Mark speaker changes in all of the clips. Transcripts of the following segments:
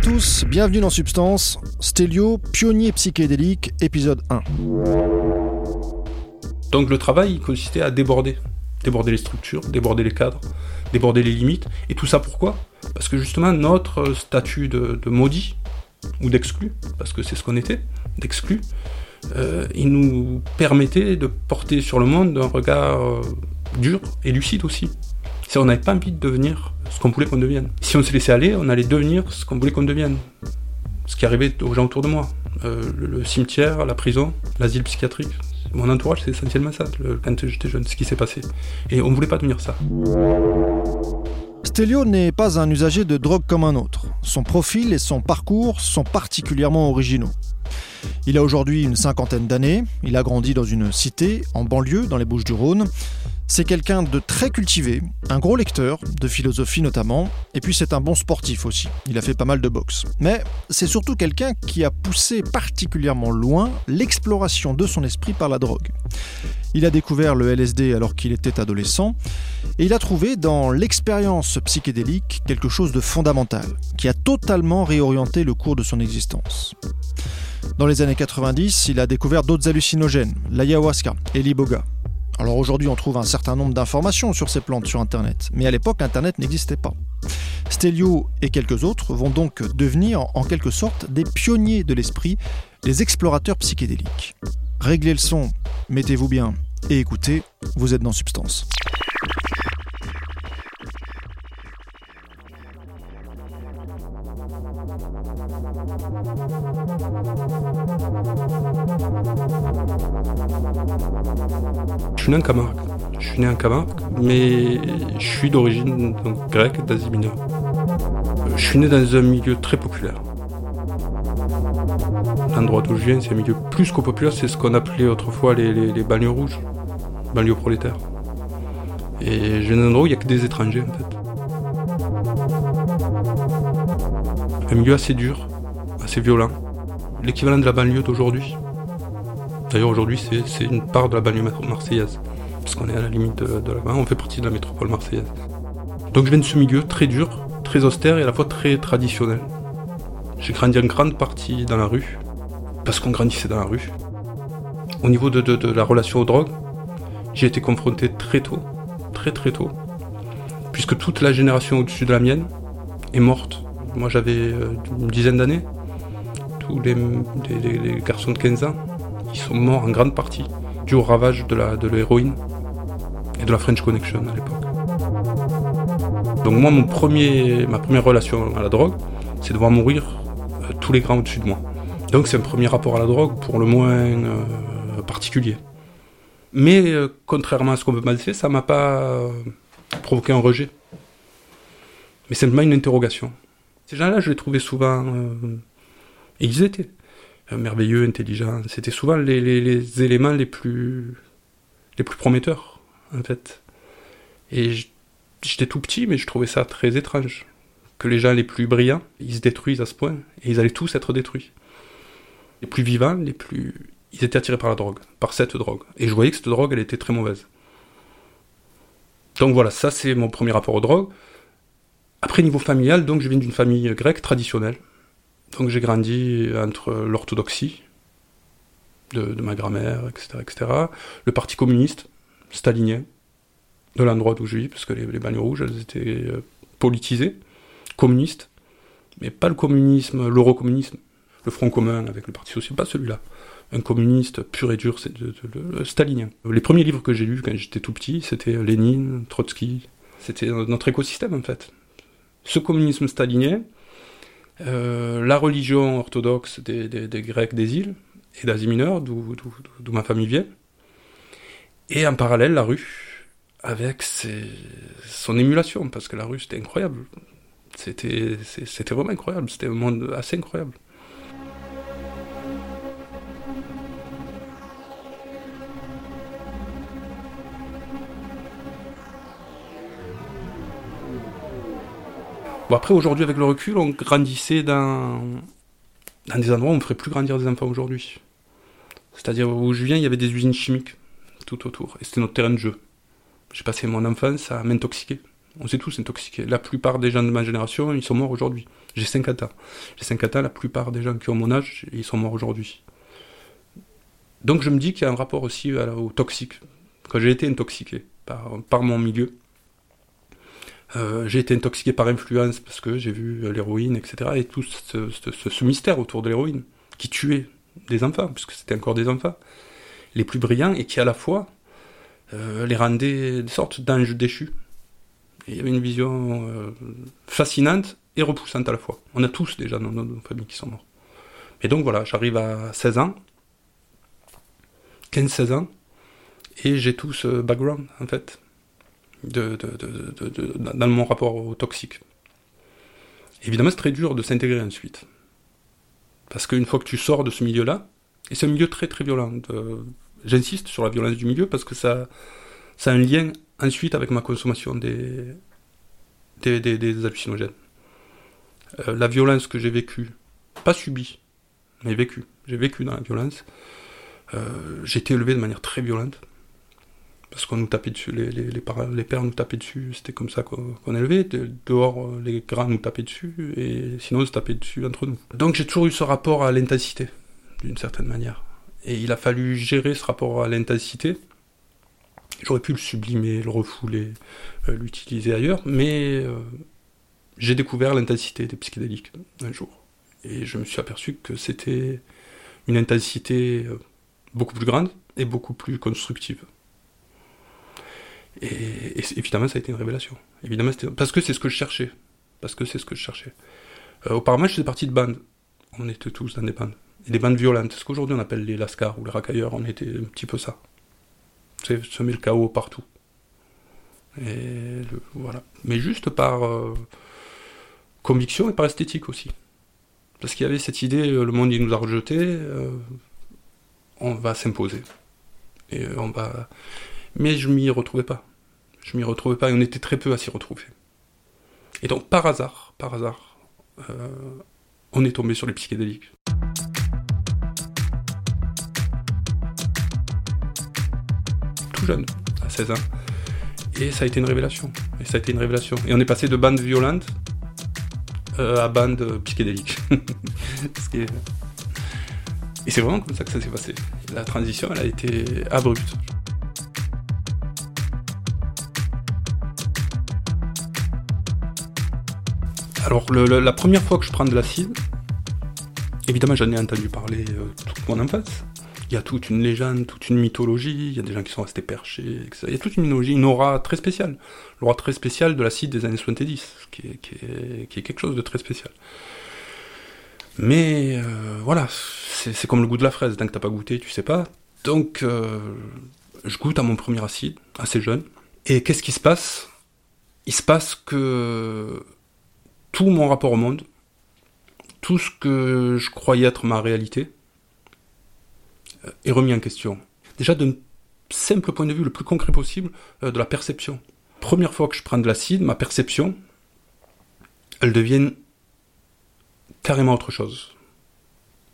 Speaker 1: Bonjour à tous, bienvenue dans Substance, Stelio, pionnier psychédélique, épisode 1.
Speaker 2: Donc le travail il consistait à déborder, déborder les structures, déborder les cadres, déborder les limites, et tout ça pourquoi? Parce que justement notre statut de, maudit, ou d'exclu, parce que c'est ce qu'on était, d'exclu, euh, il nous permettait de porter sur le monde un regard euh, dur et lucide aussi. On n'avait pas envie de devenir ce qu'on voulait qu'on devienne. Si on se laissait aller, on allait devenir ce qu'on voulait qu'on devienne. Ce qui arrivait aux gens autour de moi. Euh, le, cimetière, la prison, l'asile psychiatrique. Mon entourage, c'est essentiellement ça, quand j'étais jeune, ce qui s'est passé. Et on ne voulait pas devenir ça.
Speaker 1: Stelio n'est pas un usager de drogue comme un autre. Son profil et son parcours sont particulièrement originaux. Il a aujourd'hui une cinquantaine d'années, il a grandi dans une cité, en banlieue, dans les Bouches du Rhône. C'est quelqu'un de très cultivé, un gros lecteur, de philosophie notamment, et puis c'est un bon sportif aussi. Il a fait pas mal de boxe. Mais c'est surtout quelqu'un qui a poussé particulièrement loin l'exploration de son esprit par la drogue. Il a découvert le LSD alors qu'il était adolescent, et il a trouvé dans l'expérience psychédélique quelque chose de fondamental, qui a totalement réorienté le cours de son existence. Dans les années 90, il a découvert d'autres hallucinogènes, l'ayahuasca et l'iboga. Alors aujourd'hui, on trouve un certain nombre d'informations sur ces plantes sur Internet, mais à l'époque, Internet n'existait pas. Stelio et quelques autres vont donc devenir en quelque sorte des pionniers de l'esprit, les explorateurs psychédéliques. Réglez le son, mettez-vous bien et écoutez, vous êtes dans Substance.
Speaker 2: En Camargue. Je suis né en Camargue, mais je suis d'origine grecque, d'Asie mineure. Je suis né dans un milieu très populaire. L'endroit d'où je viens, c'est un milieu plus qu'au populaire, c'est ce qu'on appelait autrefois les, les, banlieues rouges, banlieues prolétaires. Et j'ai un endroit où il n'y a que des étrangers en fait. Un milieu assez dur, assez violent. L'équivalent de la banlieue d'aujourd'hui. D'ailleurs, aujourd'hui, c'est une part de la banlieue marseillaise. Parce qu'on est à la limite de, la. On fait partie de la métropole marseillaise. Donc, je viens de ce milieu très dur, très austère et à la fois très traditionnel. J'ai grandi en grande partie dans la rue, parce qu'on grandissait dans la rue. Au niveau de, la relation aux drogues, j'ai été confronté très tôt, très très tôt, puisque toute la génération au-dessus de la mienne est morte. Moi j'avais euh, une dizaine d'années, tous les, garçons de 15 ans ils sont morts en grande partie dû au ravage de l'héroïne et de la French Connection à l'époque. Donc moi, mon premier, ma première relation à la drogue, c'est de voir mourir euh, tous les grands au-dessus de moi. Donc c'est un premier rapport à la drogue pour le moins euh, particulier. Mais euh, contrairement à ce qu'on peut penser, ça m'a pas provoqué un rejet. Mais simplement une interrogation. Ces gens-là, je les trouvais souvent... et ils étaient merveilleux, intelligent. C'était souvent les, éléments les plus, les plus prometteurs, en fait. Et j'étais tout petit, mais je trouvais ça très étrange. Que les gens les plus brillants, ils se détruisent à ce point, et ils allaient tous être détruits. Les plus vivants, les plus... Ils étaient attirés par la drogue, par cette drogue. Et je voyais que cette drogue, elle était très mauvaise. Donc voilà, ça c'est mon premier rapport aux drogues. Après, niveau familial, donc je viens d'une famille grecque traditionnelle. Donc j'ai grandi entre l'orthodoxie de, ma grand-mère, etc., etc., le parti communiste, stalinien, de l'endroit où je vis, parce que les, les rouges, elles étaient euh, politisées, communistes, mais pas le communisme, l'eurocommunisme, le Front commun avec le Parti social, pas celui-là. Un communiste pur et dur, c'est le stalinien. Les premiers livres que j'ai lus quand j'étais tout petit, c'était Lénine, Trotsky, c'était notre écosystème en fait. Ce communisme stalinien, euh, la religion orthodoxe des, Grecs des îles et d'Asie mineure, d'où ma famille vient, et en parallèle la rue, avec son émulation, parce que la rue c'était incroyable. C'était vraiment incroyable, c'était un monde assez incroyable. Bon, après, aujourd'hui, avec le recul, on grandissait dans, des endroits où on ne ferait plus grandir des enfants aujourd'hui. C'est-à-dire où je viens, il y avait des usines chimiques tout autour. Et c'était notre terrain de jeu. J'ai passé mon enfance à m'intoxiquer On s'est tous intoxiqués. La plupart des gens de ma génération, ils sont morts aujourd'hui. J'ai 50 ans. J'ai 50 ans, la plupart des gens qui ont mon âge, ils sont morts aujourd'hui. Donc je me dis qu'il y a un rapport aussi au toxique. Quand j'ai été intoxiqué par mon milieu, euh, j'ai été intoxiqué par influence parce que j'ai vu l'héroïne, etc. Et tout ce, mystère autour de l'héroïne qui tuait des enfants, puisque c'était encore des enfants, les plus brillants et qui à la fois euh, les rendait des sortes d'anges déchus. il y avait une vision euh, fascinante et repoussante à la fois. On a tous déjà dans nos familles qui sont morts. Et donc voilà, j'arrive à 16 ans, 15-16 ans, et j'ai tout ce background en fait dans mon rapport au toxique. Évidemment, c'est très dur de s'intégrer ensuite. Parce qu'une fois que tu sors de ce milieu-là, et c'est un milieu très très violent, j'insiste sur la violence du milieu parce que ça, ça a un lien ensuite avec ma consommation des, des, des, hallucinogènes. Euh, la violence que j'ai vécue, pas subie, mais vécue, j'ai vécu dans la violence, euh, j'ai été élevé de manière très violente parce qu'on nous tapait dessus, les, les, les, pères nous tapaient dessus, c'était comme ça qu'on élevé. Dehors, les grands nous tapaient dessus, et sinon, on se tapait dessus entre nous. Donc j'ai toujours eu ce rapport à l'intensité, d'une certaine manière. Et il a fallu gérer ce rapport à l'intensité. J'aurais pu le sublimer, le refouler, euh, l'utiliser ailleurs, mais euh, j'ai découvert l'intensité des psychédéliques un jour. Et je me suis aperçu que c'était une intensité euh, beaucoup plus grande et beaucoup plus constructive. Et, évidemment, ça a été une révélation. Évidemment, parce que c'est ce que je cherchais. Parce que c'est ce que je cherchais. Euh, auparavant, je faisais partie de bandes. On était tous dans des bandes. Et des bandes violentes. Ce qu'aujourd'hui on appelle les lascars ou les racailleurs, on était un petit peu ça. C'est semer le chaos partout. Et. Mais juste par euh, conviction et par esthétique aussi. Parce qu'il y avait cette idée, euh, le monde il nous a rejetés, on va s'imposer. Et mais je m'y retrouvais pas. Je m'y retrouvais pas et on était très peu à s'y retrouver. Et donc par hasard, par hasard, euh, on est tombé sur les psychédéliques. Tout jeune, à 16 ans. Et ça a été une révélation. Et ça a été une révélation. Et on est passé de bandes violentes euh, à bandes psychédéliques. Et c'est vraiment comme ça que ça s'est passé. La transition, elle a été abrupte. Alors, la première fois que je prends de l'acide, évidemment, j'en ai entendu parler euh, toute mon enfance. Il y a toute une légende, toute une mythologie, il y a des gens qui sont restés perchés, etc. Il y a toute une mythologie, une aura très spéciale. L'aura très spéciale de l'acide des années 70, qui est, qui, est, quelque chose de très spécial. Mais euh, voilà, c'est comme le goût de la fraise, tant que t'as pas goûté, tu sais pas. Donc, euh, je goûte à mon premier acide, assez jeune. Et qu'est-ce qui se passe? Il se passe que tout mon rapport au monde, tout ce que je croyais être ma réalité, euh, est remis en question. Déjà d'un simple point de vue le plus concret possible euh, de la perception. Première fois que je prends de l'acide, ma perception, elle devient carrément autre chose.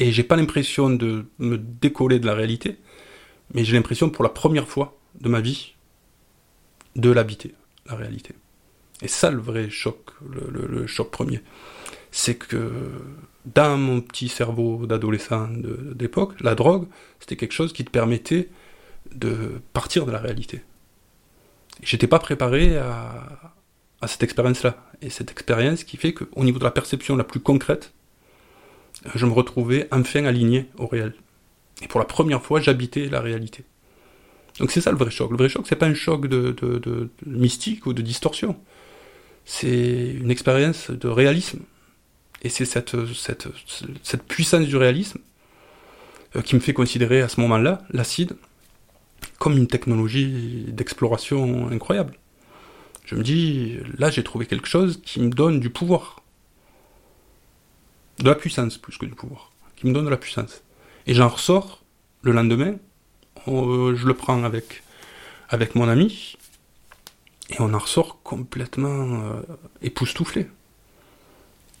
Speaker 2: Et j'ai pas l'impression de me décoller de la réalité, mais j'ai l'impression pour la première fois de ma vie de l'habiter, la réalité. Et ça, le vrai choc, le, choc premier. C'est que dans mon petit cerveau d'adolescent d'époque, la drogue, c'était quelque chose qui te permettait de partir de la réalité. J'étais pas préparé à, cette expérience-là. Et cette expérience qui fait qu'au niveau de la perception la plus concrète, je me retrouvais enfin aligné au réel. Et pour la première fois, j'habitais la réalité. Donc c'est ça le vrai choc. Le vrai choc, c'est pas un choc de mystique ou de distorsion c'est une expérience de réalisme. Et c'est cette, puissance du réalisme euh, qui me fait considérer à ce moment-là l'acide comme une technologie d'exploration incroyable. Je me dis, là j'ai trouvé quelque chose qui me donne du pouvoir. De la puissance plus que du pouvoir. Qui me donne de la puissance. Et j'en ressors le lendemain, euh, je le prends avec mon ami, et on en ressort complètement euh, époustouflé.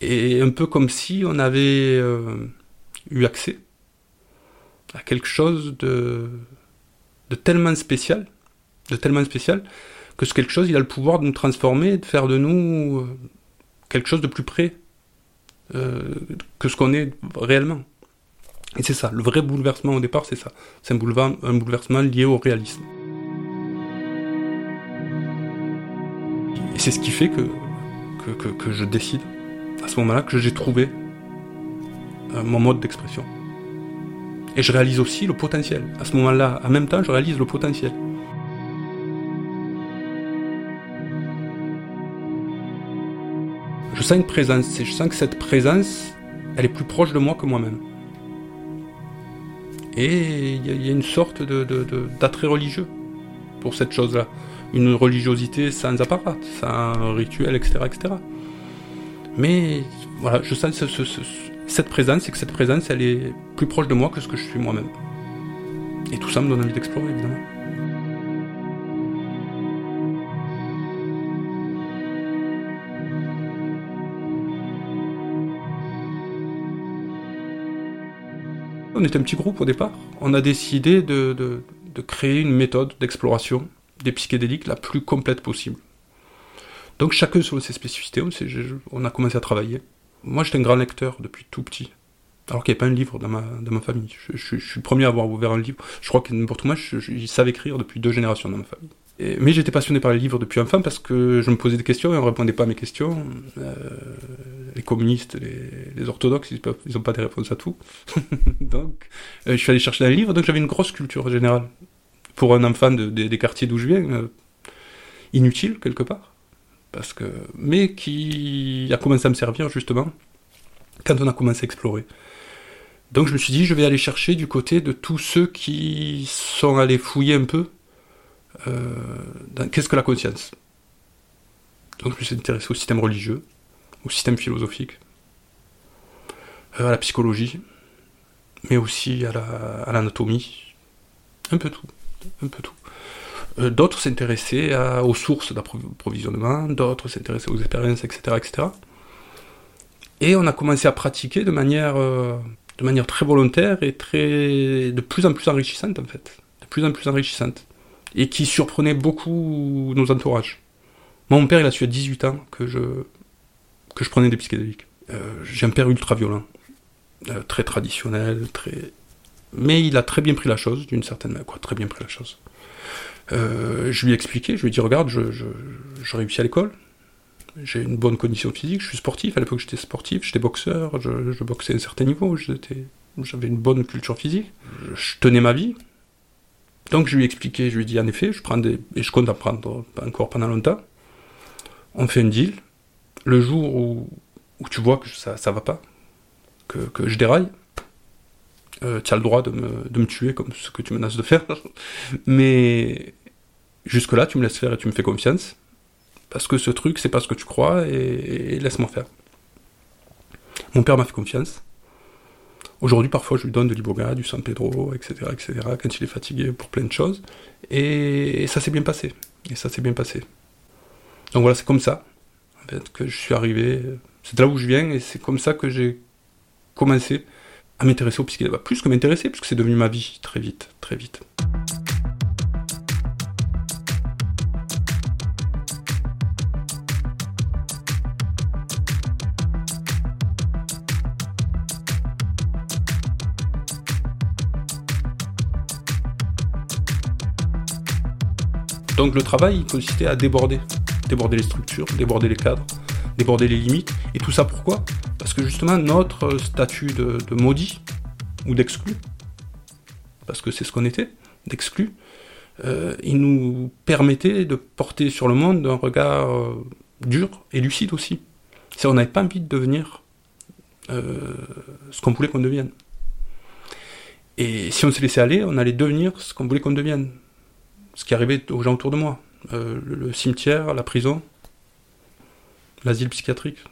Speaker 2: Et un peu comme si on avait euh, eu accès à quelque chose de, de tellement spécial, de tellement spécial, que ce quelque chose, il a le pouvoir de nous transformer, de faire de nous euh, quelque chose de plus près que ce qu'on est réellement. Et c'est ça, le vrai bouleversement au départ, c'est ça. C'est un bouleversement lié au réalisme. Et c'est ce qui fait que, que, que, je décide, à ce moment-là, que j'ai trouvé euh, mon mode d'expression. Et je réalise aussi le potentiel. À ce moment-là, en même temps, je réalise le potentiel. Je sens une présence, et je sens que cette présence, elle est plus proche de moi que moi-même. Et il y, a une sorte d'attrait religieux pour cette chose-là. Une religiosité sans apparat, sans rituel, etc. etc. Mais voilà, je sens cette présence et que cette présence, elle est plus proche de moi que ce que je suis moi-même. Et tout ça me donne envie d'explorer, évidemment. On était un petit groupe au départ. On a décidé de, créer une méthode d'exploration des psychédéliques la plus complète possible. Donc chacun selon ses spécificités, on, a commencé à travailler. Moi j'étais un grand lecteur depuis tout petit. Alors qu'il n'y avait pas un livre dans ma, ma famille. Je, suis le premier à avoir ouvert un livre. Je crois que n'importe moi, je, je, savais écrire depuis deux générations dans ma famille mais j'étais passionné par les livres depuis enfant parce que je me posais des questions et on ne répondait pas à mes questions. Euh, les communistes, les, orthodoxes, ils n'ont pas des réponses à tout. donc, euh, je suis allé chercher un livre, donc j'avais une grosse culture générale. Pour un enfant des quartiers d'où je viens, euh, inutile quelque part. Parce que, mais qui a commencé à me servir justement quand on a commencé à explorer. Donc je me suis dit, je vais aller chercher du côté de tous ceux qui sont allés fouiller un peu euh, qu'est-ce que la conscience? Donc je me suis intéressé au système religieux, au système philosophique, euh, à la psychologie, mais aussi à l'anatomie, un peu tout, un peu tout. Euh, d'autres s'intéressaient aux sources d'approvisionnement, d'autres s'intéressaient aux expériences, etc., etc. Et on a commencé à pratiquer de manière, de manière très volontaire et très, de plus en plus enrichissante en fait, de plus en plus enrichissante et qui surprenait beaucoup nos entourages. mon père, il a su à 18 ans que je, que je prenais des psychédéliques. Euh, j'ai un père ultra violent, euh, très traditionnel, très... mais il a très bien pris la chose, d'une certaine manière, très bien pris la chose. Euh, je lui ai expliqué, je lui ai dit, regarde, je, réussis à l'école, j'ai une bonne condition physique, je suis sportif, à l'époque j'étais sportif, j'étais boxeur, je, boxais à un certain niveau, j'avais une bonne culture physique, je tenais ma vie, donc je lui ai expliqué, je lui ai dit en effet, je prends je compte en prendre encore pendant longtemps. On fait un deal. Le jour où, tu vois que ça ça va pas, que je déraille, euh, tu as le droit de me, de me tuer comme ce que tu menaces de faire. Mais jusque-là, tu me laisses faire et tu me fais confiance. Parce que ce truc, c'est pas ce que tu crois et laisse-moi faire. Mon père m'a fait confiance. Aujourd'hui, parfois, je lui donne de l'iboga, du San Pedro, etc., etc., quand il est fatigué pour plein de choses. Et, ça s'est bien passé. Et ça s'est bien passé. Donc voilà, c'est comme ça, que je suis arrivé. C'est là où je viens, et c'est comme ça que j'ai commencé à m'intéresser au psychédélique. Plus que m'intéresser, puisque c'est devenu ma vie très vite, très vite. Donc le travail consistait à déborder, déborder les structures, déborder les cadres, déborder les limites. Et tout ça pourquoi? Parce que justement notre statut de, maudit ou d'exclu, parce que c'est ce qu'on était, d'exclu, euh, il nous permettait de porter sur le monde un regard euh, dur et lucide aussi. Si on n'avait pas envie de devenir euh, ce qu'on voulait qu'on devienne. Et si on se laissait aller, on allait devenir ce qu'on voulait qu'on devienne ce qui arrivait aux gens autour de moi. Le, cimetière, la prison, l'asile psychiatrique.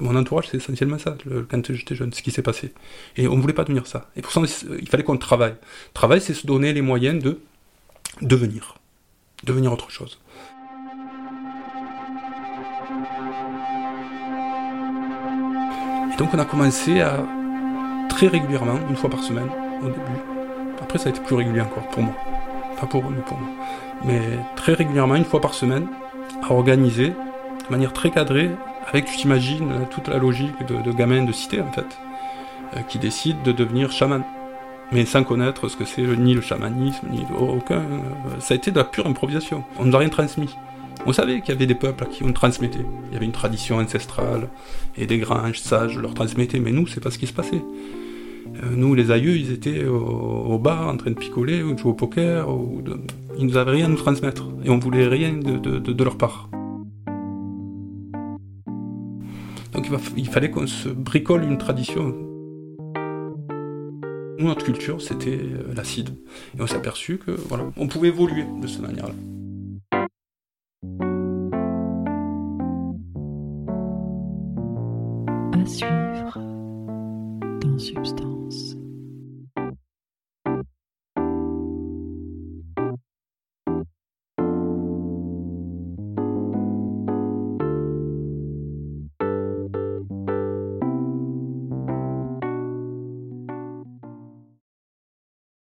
Speaker 2: Mon entourage, c'est essentiellement ça, quand j'étais jeune, ce qui s'est passé. Et on ne voulait pas devenir ça. Et pour ça, il fallait qu'on travaille. Travail, c'est se donner les moyens de devenir. Devenir autre chose. Et donc on a commencé à très régulièrement, une fois par semaine, au début. Après, ça a été plus régulier encore pour moi pas pour eux, mais pour moi. Mais très régulièrement, une fois par semaine, à organiser manière très cadrée, avec, tu t'imagines, toute la logique de, de gamins de cité, en fait, euh, qui décident de devenir chaman. Mais sans connaître ce que c'est ni le chamanisme, ni aucun. Euh, ça a été de la pure improvisation. On ne nous a rien transmis. On savait qu'il y avait des peuples à qui on transmettait. Il y avait une tradition ancestrale, et des granges sages leur transmettaient, mais nous, c'est pas ce qui se passait. Euh, nous, les aïeux, ils étaient au, bar en train de picoler, ou de jouer au poker, ou de... ils nous avaient rien à nous transmettre, et on voulait rien de, leur part. Donc il, fallait qu'on se bricole une tradition. Nous, notre culture, c'était euh, l'acide. Et on s'est aperçu que voilà, on pouvait évoluer de cette manière-là.